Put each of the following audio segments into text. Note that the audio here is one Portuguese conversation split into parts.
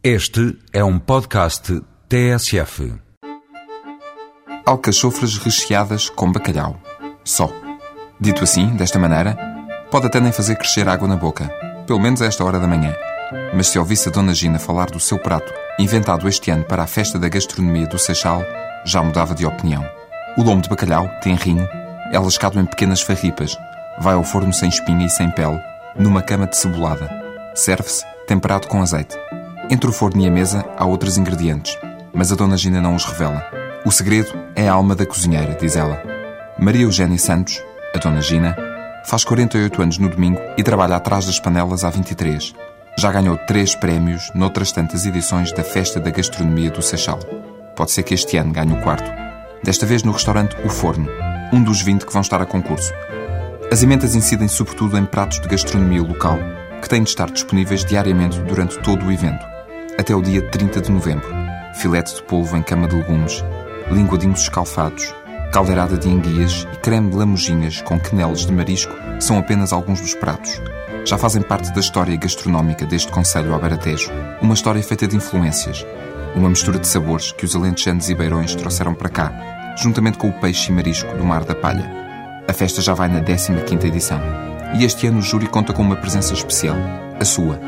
Este é um podcast TSF. Alcachofras recheadas com bacalhau. Só. Dito assim, desta maneira, pode até nem fazer crescer água na boca, pelo menos a esta hora da manhã. Mas se ouvisse a Dona Gina falar do seu prato, inventado este ano para a festa da gastronomia do Seixal, já mudava de opinião. O lombo de bacalhau tem rinho, é lascado em pequenas farripas, vai ao forno sem espinha e sem pele, numa cama de cebolada. Serve-se temperado com azeite. Entre o forno e a mesa há outros ingredientes, mas a Dona Gina não os revela. O segredo é a alma da cozinheira, diz ela. Maria Eugénia Santos, a Dona Gina, faz 48 anos no domingo e trabalha atrás das panelas há 23. Já ganhou três prémios noutras tantas edições da Festa da Gastronomia do Seixal. Pode ser que este ano ganhe o quarto. Desta vez no restaurante O Forno, um dos 20 que vão estar a concurso. As emendas incidem sobretudo em pratos de gastronomia local, que têm de estar disponíveis diariamente durante todo o evento, até o dia 30 de novembro. Filete de polvo em cama de legumes, linguadinhos escalfados, caldeirada de enguias e creme de lamoginhas com queneles de marisco são apenas alguns dos pratos. Já fazem parte da história gastronómica deste Conselho ao Baratejo, uma história feita de influências, uma mistura de sabores que os alentejanos e beirões trouxeram para cá, juntamente com o peixe e marisco do Mar da Palha. A festa já vai na 15ª edição. E este ano o júri conta com uma presença especial, a sua.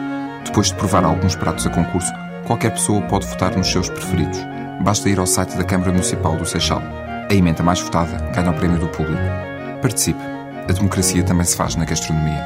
Depois de provar alguns pratos a concurso, qualquer pessoa pode votar nos seus preferidos. Basta ir ao site da Câmara Municipal do Seixal. A emenda mais votada ganha o prémio do público. Participe. A democracia também se faz na gastronomia.